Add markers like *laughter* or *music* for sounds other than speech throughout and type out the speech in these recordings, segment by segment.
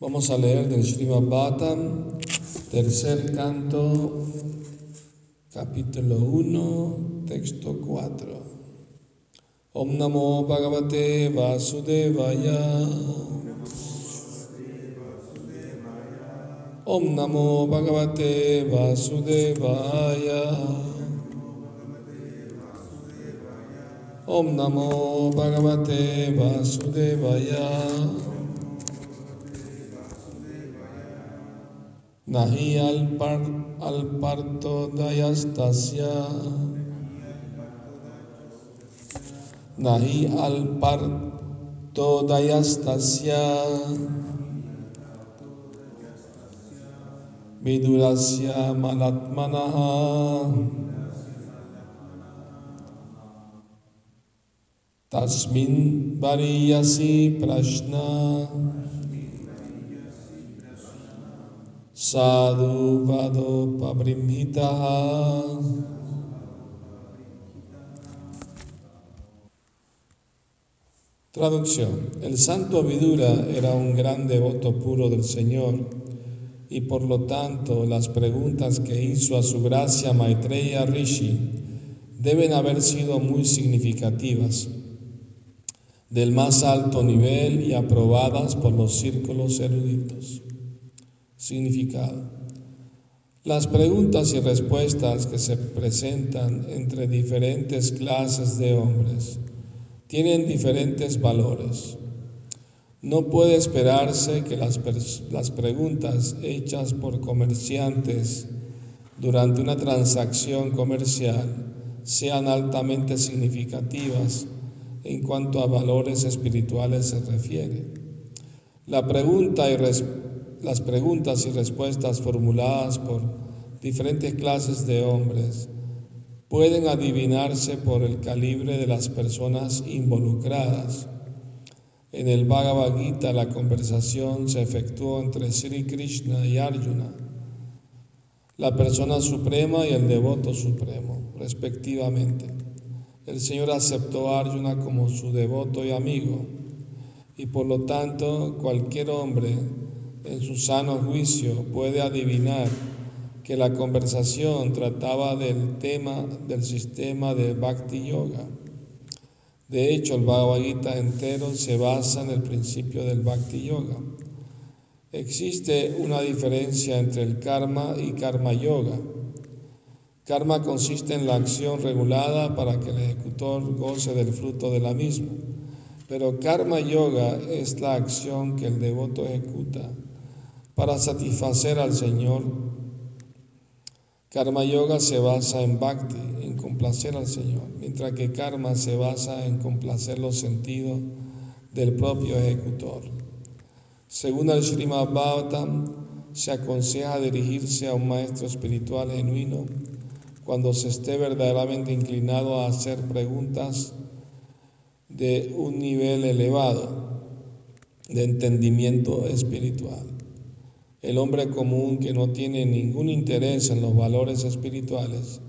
Vamos a leer del Srimad Bhattan, tercer canto, capítulo 1, texto 4. Om Namo Bhagavate Vasudevaya. Om Namo Bhagavate Vasudevaya. Om Namo Bhagavate Vasudevaya. Nahi al, par, al parto dayastasya. Nahi al parto dayastasya. Vidurasya malatmanaha. Tasmin variyasi prashna. Traducción. El santo Avidura era un gran devoto puro del Señor y por lo tanto las preguntas que hizo a su gracia Maitreya Rishi deben haber sido muy significativas, del más alto nivel y aprobadas por los círculos eruditos. Significado. Las preguntas y respuestas que se presentan entre diferentes clases de hombres tienen diferentes valores. No puede esperarse que las, las, preguntas hechas por comerciantes durante una transacción comercial sean altamente significativas en cuanto a valores espirituales se refiere. La pregunta y respuesta las preguntas y respuestas formuladas por diferentes clases de hombres pueden adivinarse por el calibre de las personas involucradas. En el Bhagavad Gita la conversación se efectuó entre Sri Krishna y Arjuna, la persona suprema y el devoto supremo, respectivamente. El Señor aceptó a Arjuna como su devoto y amigo, y por lo tanto cualquier hombre en su sano juicio puede adivinar que la conversación trataba del tema del sistema de Bhakti Yoga. De hecho, el Bhagavad Gita entero se basa en el principio del Bhakti Yoga. Existe una diferencia entre el karma y karma yoga. Karma consiste en la acción regulada para que el ejecutor goce del fruto de la misma, pero karma yoga es la acción que el devoto ejecuta para satisfacer al Señor. Karma Yoga se basa en Bhakti, en complacer al Señor, mientras que Karma se basa en complacer los sentidos del propio ejecutor. Según el Srimad Bhagavatam, se aconseja dirigirse a un maestro espiritual genuino cuando se esté verdaderamente inclinado a hacer preguntas de un nivel elevado de entendimiento espiritual. El hombre común que no tiene ningún interés en los valores espirituales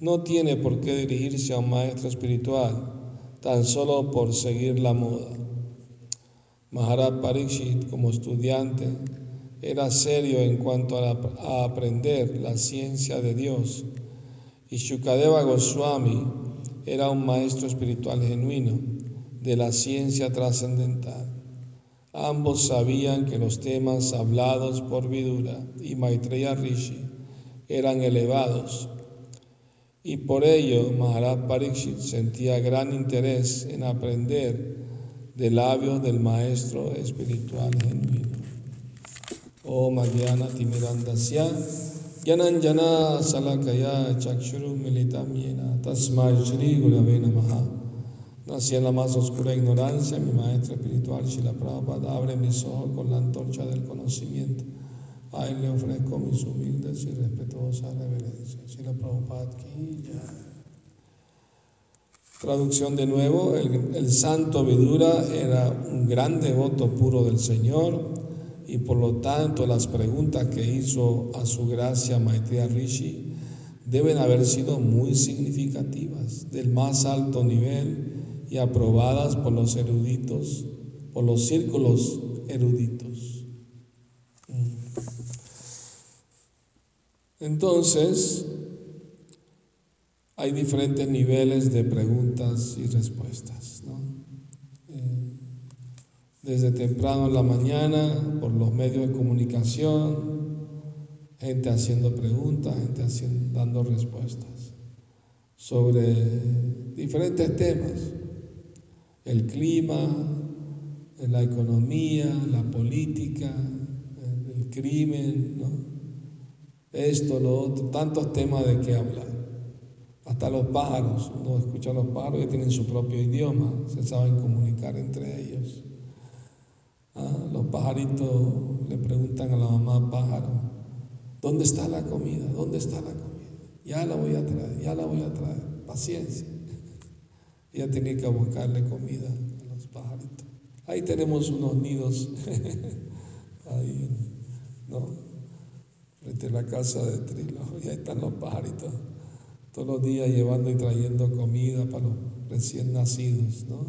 no tiene por qué dirigirse a un maestro espiritual tan solo por seguir la moda. Maharaj Parikshit, como estudiante, era serio en cuanto a, a aprender la ciencia de Dios y Shukadeva Goswami era un maestro espiritual genuino de la ciencia trascendental. Ambos sabían que los temas hablados por Vidura y Maitreya Rishi eran elevados y por ello Maharaj Pariksit sentía gran interés en aprender de labios del maestro espiritual genuino. Oh Madhyana Timirandasya Yananjana Salakaya Chakshuru Militam Yena Tasmai Shri Gurave Namaha Nací en la más oscura ignorancia, mi maestro espiritual Shila Prabhupada abre mis ojos con la antorcha del conocimiento. A él le ofrezco mis humildes y respetuosas reverencias. Shila Prabhupada ki Traducción de nuevo, el, el, santo Vidura era un gran devoto puro del Señor y por lo tanto las preguntas que hizo a su gracia Maitreya Rishi deben haber sido muy significativas, del más alto nivel y aprobadas por los eruditos, por los círculos eruditos. Mm. Entonces, hay diferentes niveles de preguntas y respuestas. Eh, desde temprano en la mañana, por los medios de comunicación, gente haciendo preguntas, gente haciendo, dando respuestas sobre diferentes temas el clima, la economía, la política, el crimen, esto, lo otro, tantos temas de qué hablar. Hasta los pájaros, uno escucha a los pájaros que tienen su propio idioma, se saben comunicar entre ellos. Ah, los pajaritos le preguntan a la mamá pájaro, ¿dónde está la comida? ¿Dónde está la comida? Ya la voy a traer, ya la voy a traer. Paciencia. Ya tenía que buscarle comida a los pajaritos. Ahí tenemos unos nidos, *laughs* ahí, ¿no? Frente a la casa de Trilo, y *laughs* ahí están los pajaritos todos los días llevando y trayendo comida para los recién nacidos, ¿no?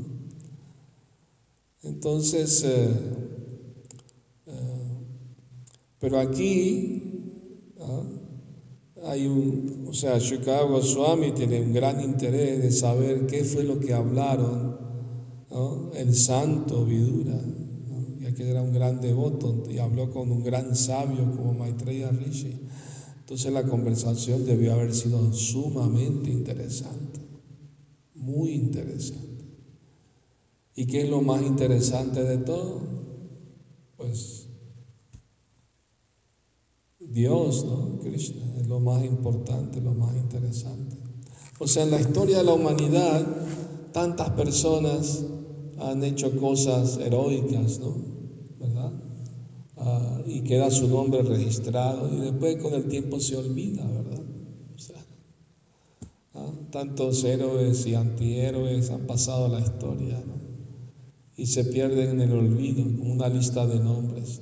Entonces, eh, eh, pero aquí ¿ah? Hay un, o sea, Chicago Swami tiene un gran interés de saber qué fue lo que hablaron el santo Vidura, ya que era un gran devoto y habló con un gran sabio como Maitreya Rishi. Entonces la conversación debió haber sido sumamente interesante, muy interesante. ¿Y qué es lo más interesante de todo? Pues Dios, ¿no? Krishna, es lo más importante, lo más interesante. O sea, en la historia de la humanidad, tantas personas han hecho cosas heroicas, ¿no? Ah, y queda su nombre registrado y después con el tiempo se olvida, ¿verdad? Ah, tantos héroes y antihéroes han pasado la historia y se pierden en el olvido, una lista de nombres.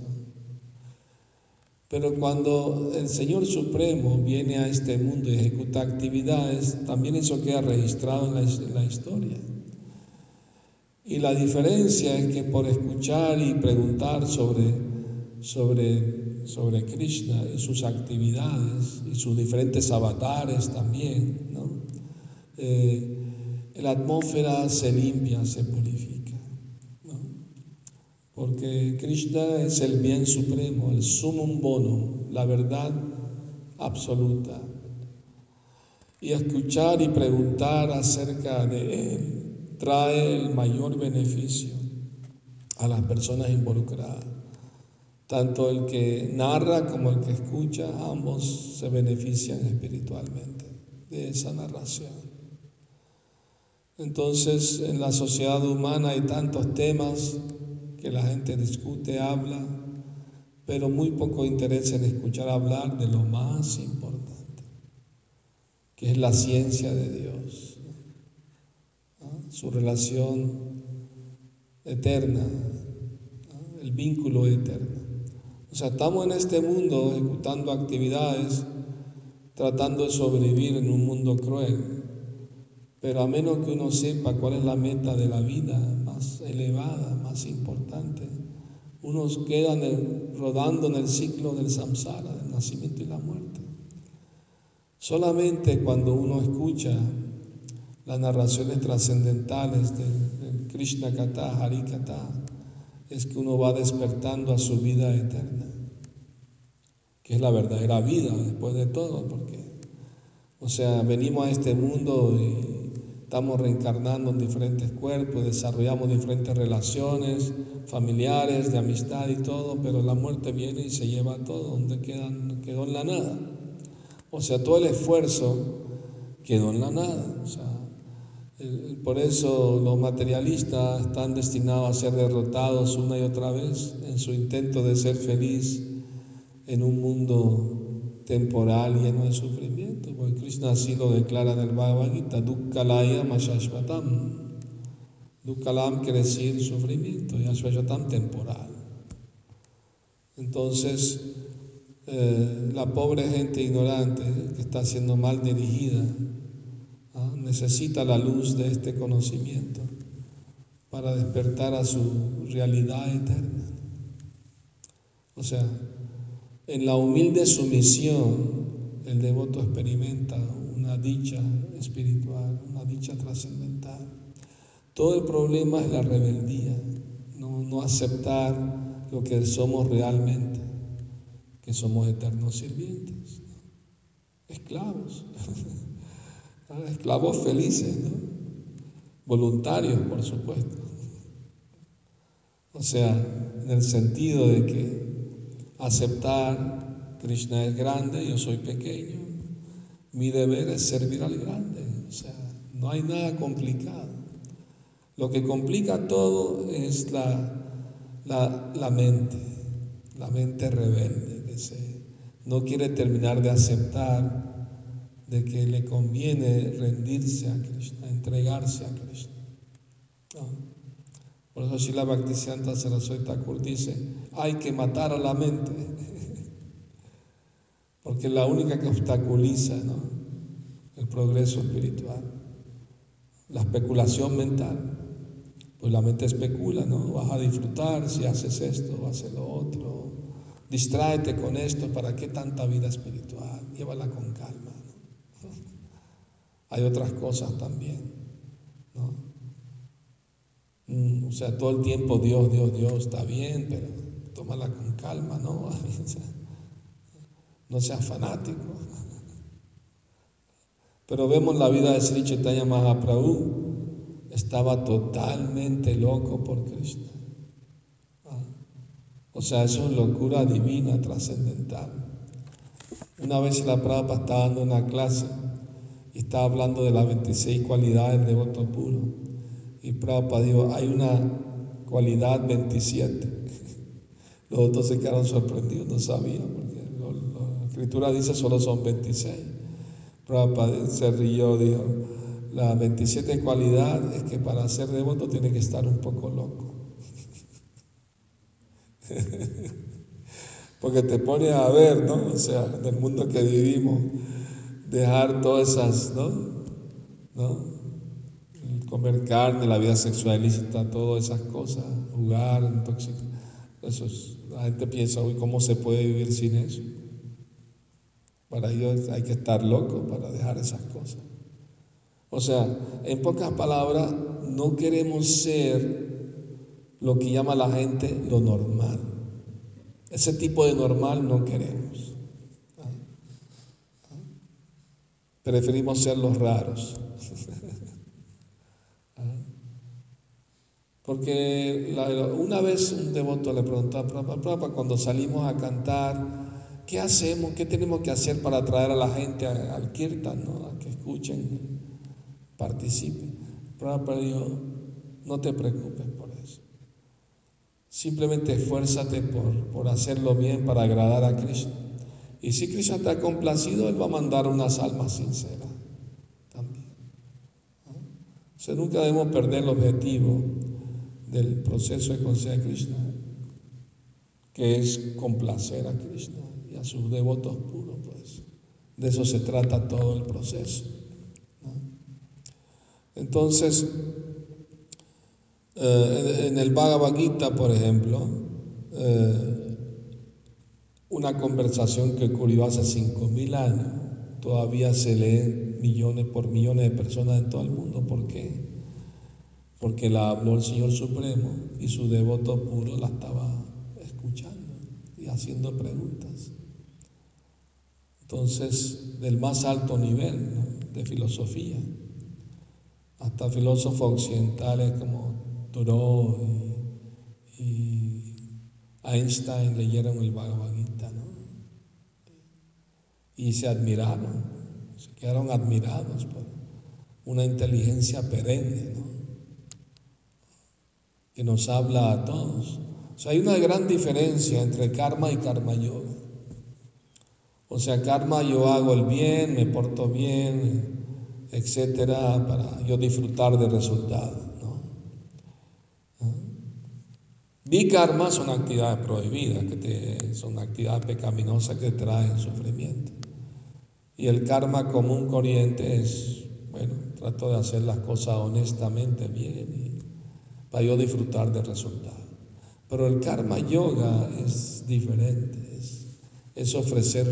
Pero cuando el Señor Supremo viene a este mundo y ejecuta actividades, también eso queda registrado en la, historia. Y la diferencia es que por escuchar y preguntar sobre sobre, sobre Krishna y sus actividades y sus diferentes avatares también, ¿no? Eh, la atmósfera se limpia, se purifica. Porque Krishna es el bien supremo, el sumum bonum, la verdad absoluta. Y escuchar y preguntar acerca de Él trae el mayor beneficio a las personas involucradas. Tanto el que narra como el que escucha, ambos se benefician espiritualmente de esa narración. Entonces, en la sociedad humana hay tantos temas que la gente discute, habla, pero muy poco interés en escuchar hablar de lo más importante, que es la ciencia de Dios, su relación eterna, el vínculo eterno. O sea, estamos en este mundo ejecutando actividades, tratando de sobrevivir en un mundo cruel. Pero a menos que uno sepa cuál es la meta de la vida más elevada, más importante, uno queda rodando en el ciclo del samsara, del nacimiento y la muerte. Solamente cuando uno escucha las narraciones trascendentales del, Krishna Kata, Hari Kata, es que uno va despertando a su vida eterna, que es la verdadera vida después de todo, porque, o sea, venimos a este mundo y estamos reencarnando en diferentes cuerpos, desarrollamos diferentes relaciones familiares, de amistad y todo, pero la muerte viene y se lleva todo, donde quedan, quedó en la nada. O sea, todo el esfuerzo quedó en la nada. O sea, por eso los materialistas están destinados a ser derrotados una y otra vez en su intento de ser feliz en un mundo temporal lleno de sufrimiento. Krishna así lo declara en el Bhagavad Gita, Dukkalaya Mashashvatam. Dukkalam quiere decir sufrimiento y Ashvatam temporal. Entonces, eh, la pobre gente ignorante que está siendo mal dirigida, necesita la luz de este conocimiento para despertar a su realidad eterna. O sea, en la humilde sumisión el devoto experimenta una dicha espiritual, una dicha trascendental. Todo el problema es la rebeldía, no, no aceptar lo que somos realmente, que somos eternos sirvientes, esclavos, *laughs* esclavos felices, voluntarios, por supuesto. O sea, en el sentido de que aceptar Krishna es grande, yo soy pequeño, mi deber es servir al grande, o sea, no hay nada complicado. Lo que complica todo es la, la, mente, la mente rebelde, que no quiere terminar de aceptar de que le conviene rendirse a Krishna, entregarse a Krishna. Por eso Shila Bhaktisiddhanta Saraswati Thakur dice, hay que matar a la mente, es la única que obstaculiza el progreso espiritual, la especulación mental. Pues la mente especula, ¿no? Vas a disfrutar si haces esto haces lo otro. Distráete con esto, ¿para qué tanta vida espiritual? Llévala con calma. *laughs* Hay otras cosas también, ¿no? Mm, o sea, todo el tiempo Dios, Dios, Dios, está bien, pero tómala con calma, ¿no? *laughs* No seas fanático. Pero vemos la vida de Sri Chaitanya Mahaprabhu, estaba totalmente loco por Krishna. Ah, o sea, es locura divina, trascendental. Una vez la Prabhupada estaba dando una clase y estaba hablando de las 26 cualidades del devoto puro. Y Prabhupada dijo, hay una cualidad 27. *laughs* Los otros se quedaron sorprendidos, no sabían, escritura dice solo son 26. Prabhupada se rió, dijo, la 27 cualidad es que para ser devoto tiene que estar un poco loco. *laughs* porque te pone a ver, ¿no? O sea, en el mundo que vivimos, dejar todas esas, ¿no? ¿No? comer carne, la vida sexual ilícita, todas esas cosas, jugar, intoxicar. Eso la gente piensa, hoy ¿cómo se puede vivir sin eso? Para ellos hay que estar loco para dejar esas cosas. O sea, en pocas palabras, no queremos ser lo que llama la gente lo normal. Ese tipo de normal no queremos. Preferimos ser los raros. Porque una vez un devoto le preguntó a Prabhupada, cuando salimos a cantar, ¿qué hacemos? ¿Qué tenemos que hacer para atraer a la gente al kirtan, a que escuchen, participen? Prabhupada dijo, no te preocupes por eso. Simplemente esfuérzate por, por hacerlo bien para agradar a Krishna. Y si Krishna ha complacido, Él va a mandar unas almas sinceras también. O sea, nunca debemos perder el objetivo del proceso de conciencia de Krishna, que es complacer a Krishna sus devotos puros, pues. De eso se trata todo el proceso. Entonces, eh, en el Bhagavad Gita, por ejemplo, eh, una conversación que ocurrió hace 5.000 años, todavía se lee millones por millones de personas en todo el mundo. ¿Por qué? porque la habló el Señor Supremo y su devoto puro la estaba escuchando y haciendo preguntas. Entonces, del más alto nivel de filosofía, hasta filósofos occidentales como Thoreau y, Einstein leyeron el Bhagavad Gita, ¿no? Y se admiraron, se quedaron admirados por una inteligencia perenne, que nos habla a todos. O sea, hay una gran diferencia entre karma y karma yoga. O sea, karma yo hago el bien, me porto bien, etcétera, para yo disfrutar del resultado. ¿no? ¿Ah? karma son actividades prohibidas, que te, son actividades pecaminosas que traen sufrimiento. Y el karma común corriente es, bueno, trato de hacer las cosas honestamente bien para yo disfrutar del resultado. Pero el karma yoga es diferente, es, ofrecer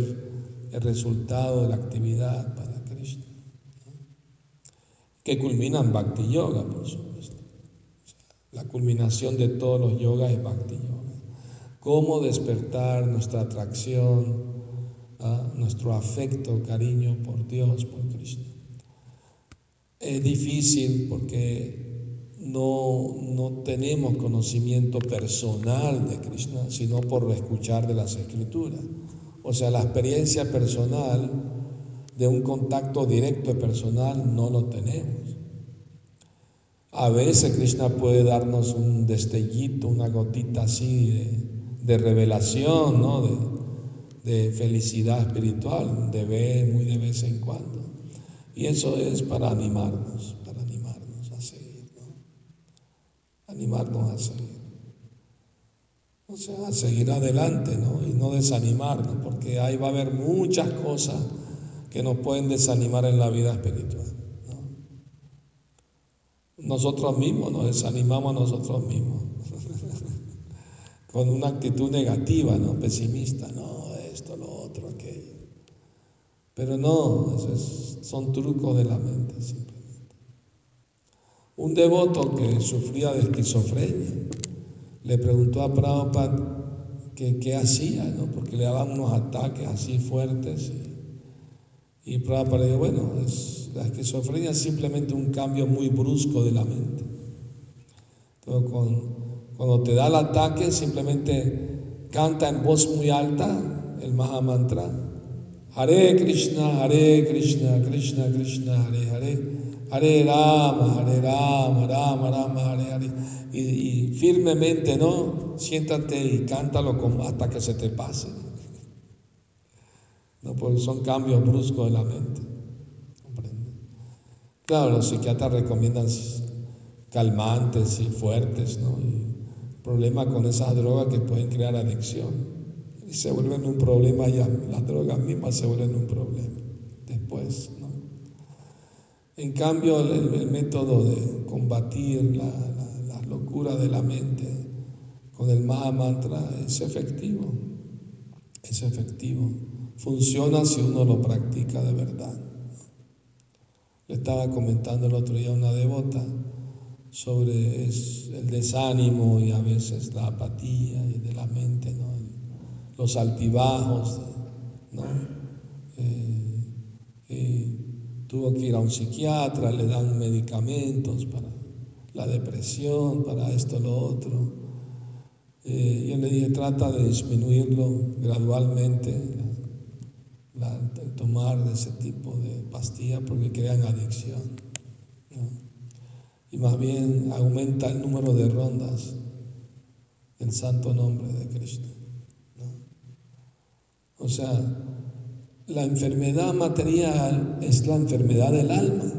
el resultado de la actividad para Krishna, que culmina en Bhakti Yoga, por supuesto. la culminación de todos los yogas es Bhakti Yoga. Cómo despertar nuestra atracción, nuestro afecto, cariño por Dios, por Krishna. Es difícil porque no, no tenemos conocimiento personal de Krishna, sino por escuchar de las escrituras. O sea, la experiencia personal de un contacto directo y personal no lo tenemos. A veces Krishna puede darnos un destellito, una gotita así de, revelación, ¿no? de, de, felicidad espiritual, de vez, muy de vez en cuando. Y eso es para animarnos a seguir, ¿no? Animarnos a seguir. O sea, a seguir adelante, ¿no? Y no desanimarnos, porque ahí va a haber muchas cosas que nos pueden desanimar en la vida espiritual. Nosotros mismos nos desanimamos a nosotros mismos. *laughs* Con una actitud negativa, ¿no? Pesimista, no, esto, lo otro, aquello. Pero no, son trucos de la mente, simplemente. Un devoto que sufría de esquizofrenia le preguntó a Prabhupada qué hacía, ¿no? porque le daban unos ataques así fuertes. Y, y Prabhupada dijo, bueno, la esquizofrenia es simplemente un cambio muy brusco de la mente. Entonces, cuando, te da el ataque, simplemente canta en voz muy alta el Maha Mantra. Hare Krishna, Hare Krishna, Krishna Krishna, Hare Hare. Hare Rama, Hare Rama, Rama Rama. Y, firmemente, ¿no? Siéntate y cántalo hasta que se te pase. No, porque son cambios bruscos de la mente. Claro, los psiquiatras recomiendan calmantes y fuertes, ¿no? Y problema con esas drogas que pueden crear adicción. Y se vuelven un problema ya, las drogas mismas se vuelven un problema después, ¿no? En cambio, el, método de combatir la, la, locura de la mente con el Maha Mantra es efectivo, es efectivo. Funciona si uno lo practica de verdad. Le estaba comentando el otro día una devota sobre el desánimo y a veces la apatía de la mente, los altibajos, ¿no? Eh, eh, tuvo que ir a un psiquiatra, le dan medicamentos para la depresión, para esto, lo otro. Eh, yo le dije, trata de disminuirlo gradualmente, tomar ese tipo de pastillas porque crean adicción. Y más bien aumenta el número de rondas del santo nombre de Cristo. O sea, la enfermedad material es la enfermedad del alma.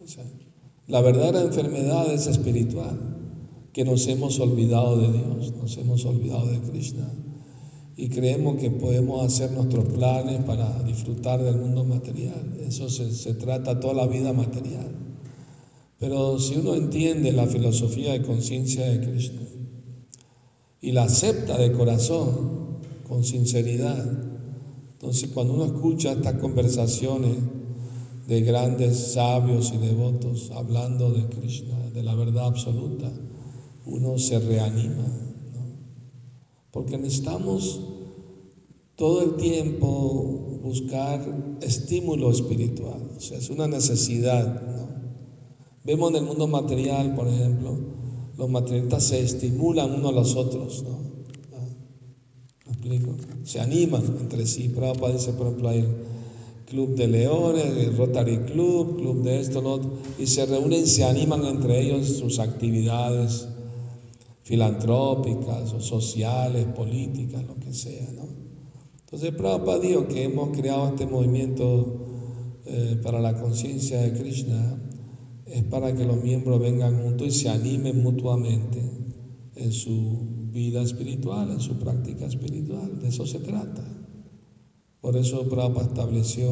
O sea, la verdadera enfermedad es espiritual, que nos hemos olvidado de Dios, nos hemos olvidado de Krishna y creemos que podemos hacer nuestros planes para disfrutar del mundo material. Eso se, trata toda la vida material. Pero si uno entiende la filosofía de conciencia de Krishna y la acepta de corazón, con sinceridad, entonces cuando uno escucha estas conversaciones de grandes sabios y devotos hablando de Krishna, de la verdad absoluta, uno se reanima porque necesitamos todo el tiempo buscar estímulo espiritual, o sea, es una necesidad. Vemos en el mundo material, por ejemplo, los materialistas se estimulan unos a los otros, ¿no? Se animan entre sí. Prabhupada dice, por ejemplo, hay el Club de Leones, el Rotary Club, Club de esto, lo y se reúnen, se animan entre ellos sus actividades filantrópicas sociales, políticas, lo que sea. ¿no? Entonces Prabhupada dijo que hemos creado este movimiento eh, para la conciencia de Krishna, es para que los miembros vengan juntos y se animen mutuamente en su vida espiritual, en su práctica espiritual. De eso se trata. Por eso Prabhupada estableció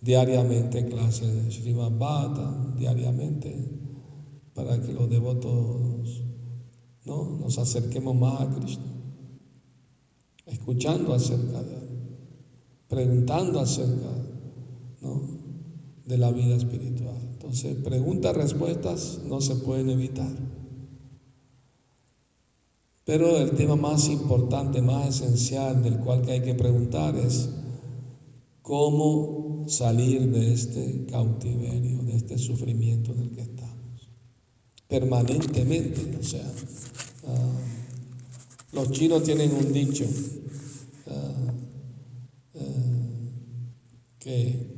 diariamente clases de Srimad Bhata, diariamente, para que los devotos ¿no? nos acerquemos más a Cristo, escuchando acerca de Él. preguntando acerca de la vida espiritual. Entonces, preguntas, respuestas no se pueden evitar. Pero el tema más importante, más esencial del cual que hay que preguntar es cómo salir de este cautiverio, de este sufrimiento en el que estamos. Permanentemente, o sea, ah, los chinos tienen un dicho ah, ah, que,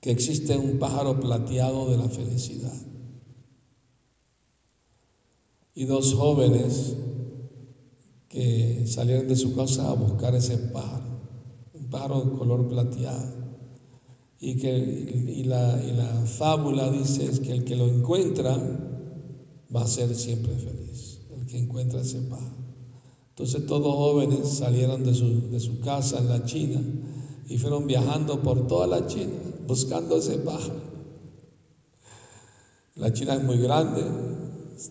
que existe un pájaro plateado de la felicidad y dos jóvenes que salieron de su casa a buscar ese pájaro, un pájaro de color plateado. Y, que, y la, y la fábula dice es que el que lo encuentra va a ser siempre feliz, el que encuentra ese pájaro. Entonces todos jóvenes salieron de su, de su casa en la China y fueron viajando por toda la China buscando ese pájaro. La China es muy grande,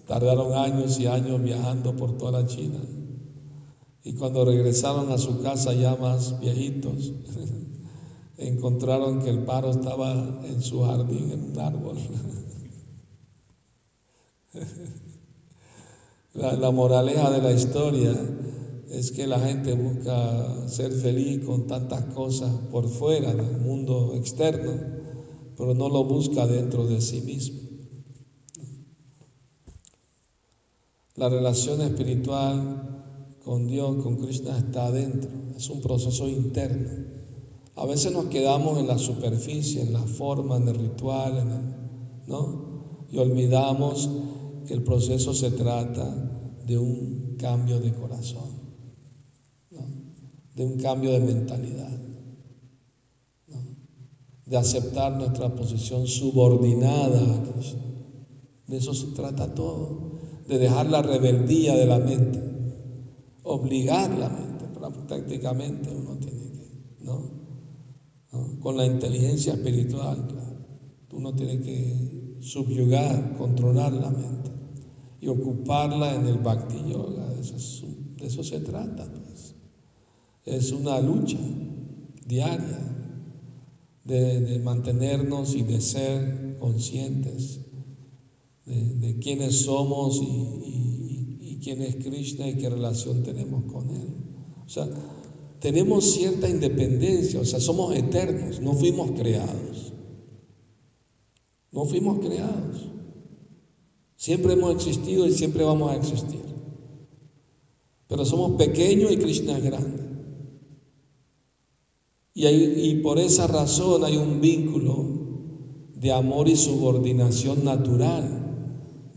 Tardaron años y años viajando por toda la China. Y cuando regresaron a su casa ya más viejitos, *laughs* encontraron que el paro estaba en su jardín, en un árbol. *laughs* La, la, moraleja de la historia es que la gente busca ser feliz con tantas cosas por fuera del mundo externo, pero no lo busca dentro de sí mismo. La relación espiritual con Dios, con Krishna, está adentro. Es un proceso interno. A veces nos quedamos en la superficie, en la forma, en el ritual, ¿no? Y olvidamos que el proceso se trata de un cambio de corazón, de un cambio de mentalidad, de aceptar nuestra posición subordinada a Krishna. De eso se trata todo de dejar la rebeldía de la mente, obligar la mente, prácticamente uno tiene que, ¿no? Con la inteligencia espiritual, claro, uno tiene que subyugar, controlar la mente y ocuparla en el bhakti yoga, de eso, se trata, pues. Es una lucha diaria de mantenernos y de ser conscientes de, quiénes somos y, quién es Krishna y qué relación tenemos con Él. O sea, tenemos cierta independencia, o sea, somos eternos, no fuimos creados. No fuimos creados. Siempre hemos existido y siempre vamos a existir. Pero somos pequeños y Krishna es grande. Y, y por esa razón hay un vínculo de amor y subordinación natural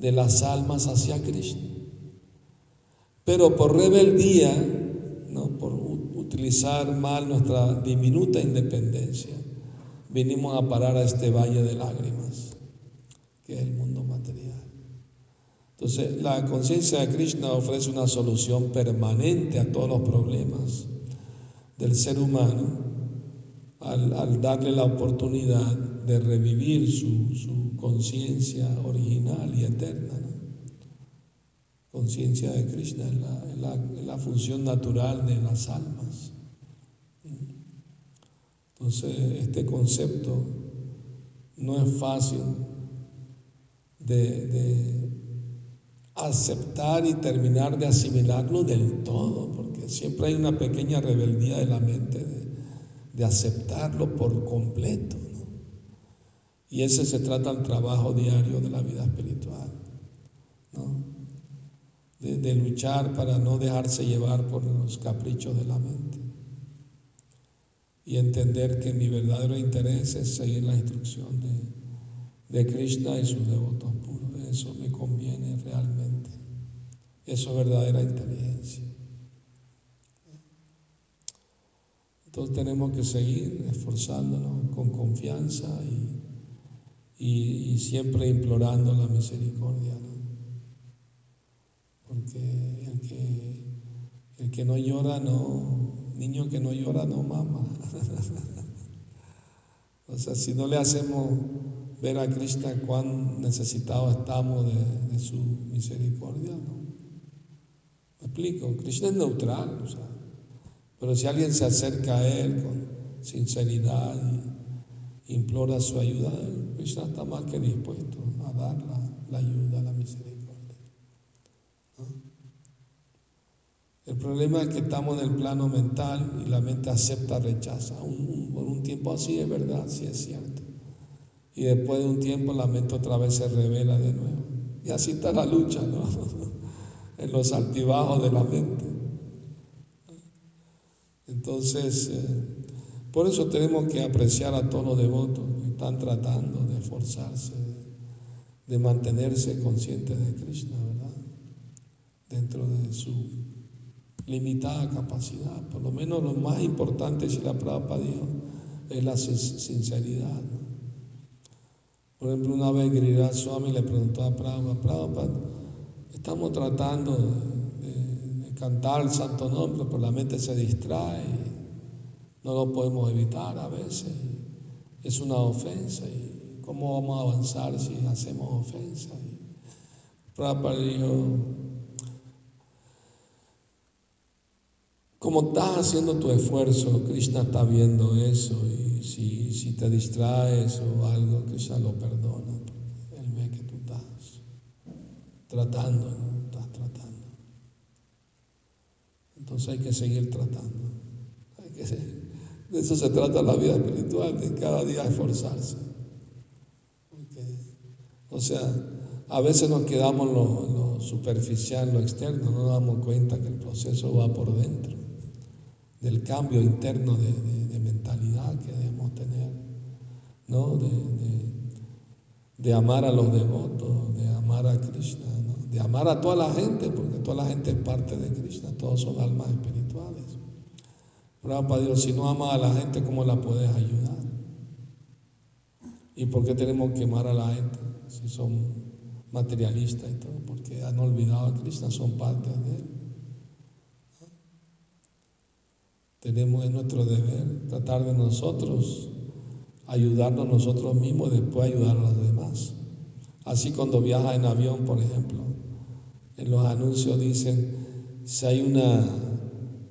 de las almas hacia Krishna. Pero por rebeldía, ¿no? por utilizar mal nuestra diminuta independencia, vinimos a parar a este valle de lágrimas, que es el mundo material. Entonces, la conciencia de Krishna ofrece una solución permanente a todos los problemas del ser humano al, darle la oportunidad de revivir su, conciencia original y eterna. Conciencia de Krishna es la, función natural de las almas. Entonces, este concepto no es fácil de, de, aceptar y terminar de asimilarlo del todo, porque siempre hay una pequeña rebeldía de la mente de aceptarlo por completo. Y ese se trata del trabajo diario de la vida espiritual, de, luchar para no dejarse llevar por los caprichos de la mente. Y entender que mi verdadero interés es seguir la instrucción de, de Krishna y sus devotos puros. Eso me conviene realmente. Eso es verdadera inteligencia. Entonces tenemos que seguir esforzándonos con confianza y, siempre implorando la misericordia. Porque el que, el que no llora, no, niño que no llora, no mama. *laughs* o sea, si no le hacemos ver a Krishna cuán necesitados estamos de, su misericordia, ¿no? ¿Me explico? Krishna es neutral, o sea, Pero si alguien se acerca a Él con sinceridad y implora su ayuda, Krishna está más que dispuesto a dar la, ayuda, la misericordia. El problema es que estamos en el plano mental y la mente acepta, rechaza. por un tiempo así es verdad, sí es cierto. Y después de un tiempo la mente otra vez se revela de nuevo. Y así está la lucha, ¿no? *laughs* en los altibajos de la mente. Entonces, eh, por eso tenemos que apreciar a todos los devotos que están tratando de esforzarse, de, mantenerse conscientes de Krishna, ¿verdad? Dentro de su limitada capacidad. Por lo menos lo más importante, si la Prabhupada dijo, es la sinceridad. Por ejemplo, una vez Giriraj Swami le preguntó a Prabhupada, Prabhupada, estamos tratando de, cantar el santo nombre, pero la mente se distrae, no lo podemos evitar a veces, es una ofensa. ¿Y ¿Cómo vamos a avanzar si hacemos ofensa? Prabhupada dijo, Como estás haciendo tu esfuerzo, Krishna está viendo eso y si, si te distraes o algo, Krishna lo perdona. Él ve que tú estás tratando, ¿no? Estás tratando. Entonces hay que seguir tratando. De eso se trata la vida espiritual, de cada día esforzarse. O sea, a veces nos quedamos lo, lo superficial, lo externo, no nos damos cuenta que el proceso va por dentro del cambio interno de, mentalidad que debemos tener, ¿no? De, amar a los devotos, de amar a Krishna, de amar a toda la gente, porque toda la gente es parte de Krishna, todos son almas espirituales. Para Dios, si no amas a la gente, ¿cómo la puedes ayudar? ¿Y por qué tenemos que amar a la gente si son materialistas y todo? Porque han olvidado a Krishna, son parte de Él. Tenemos en nuestro deber tratar de nosotros ayudarnos nosotros mismos y después ayudar a los demás. Así cuando viaja en avión, por ejemplo, en los anuncios dicen, si hay una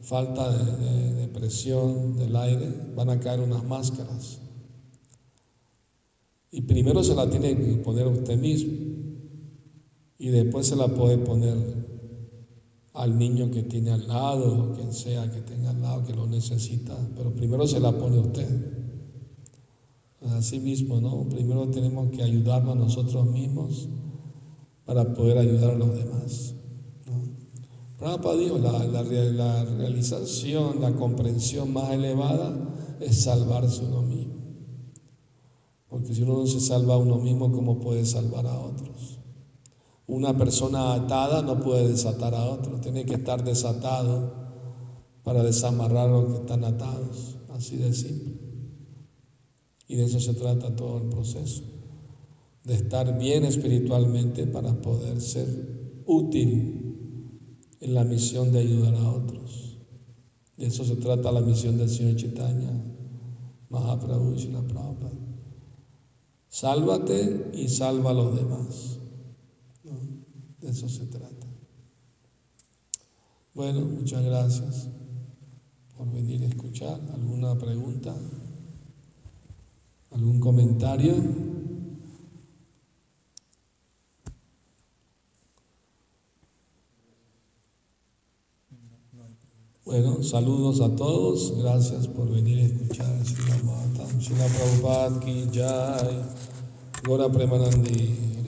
falta de, presión del aire, van a caer unas máscaras. Y primero se la tiene que poner usted mismo y después se la puede poner al niño que tiene al lado, quien sea que tenga al lado, que lo necesita, pero primero se la pone usted. Así mismo, ¿no? Primero tenemos que ayudarnos a nosotros mismos para poder ayudar a los demás. ¿No? dijo, la, realización, la comprensión más elevada es salvarse uno mismo. Porque si uno no se salva a uno mismo, ¿cómo puede salvar a otros? Una persona atada no puede desatar a otro, tiene que estar desatado para desamarrar a los que están atados, así de simple. Y de eso se trata todo el proceso, de estar bien espiritualmente para poder ser útil en la misión de ayudar a otros. De eso se trata la misión del Señor Chaitanya, Mahaprabhu y la Prabhupada. Sálvate y salva a los demás. De eso se trata. Bueno, muchas gracias por venir a escuchar. ¿Alguna pregunta? ¿Algún comentario? Bueno, saludos a todos. Gracias por venir a escuchar a Shila Prabhupada ki Jai. Gora Premanandi.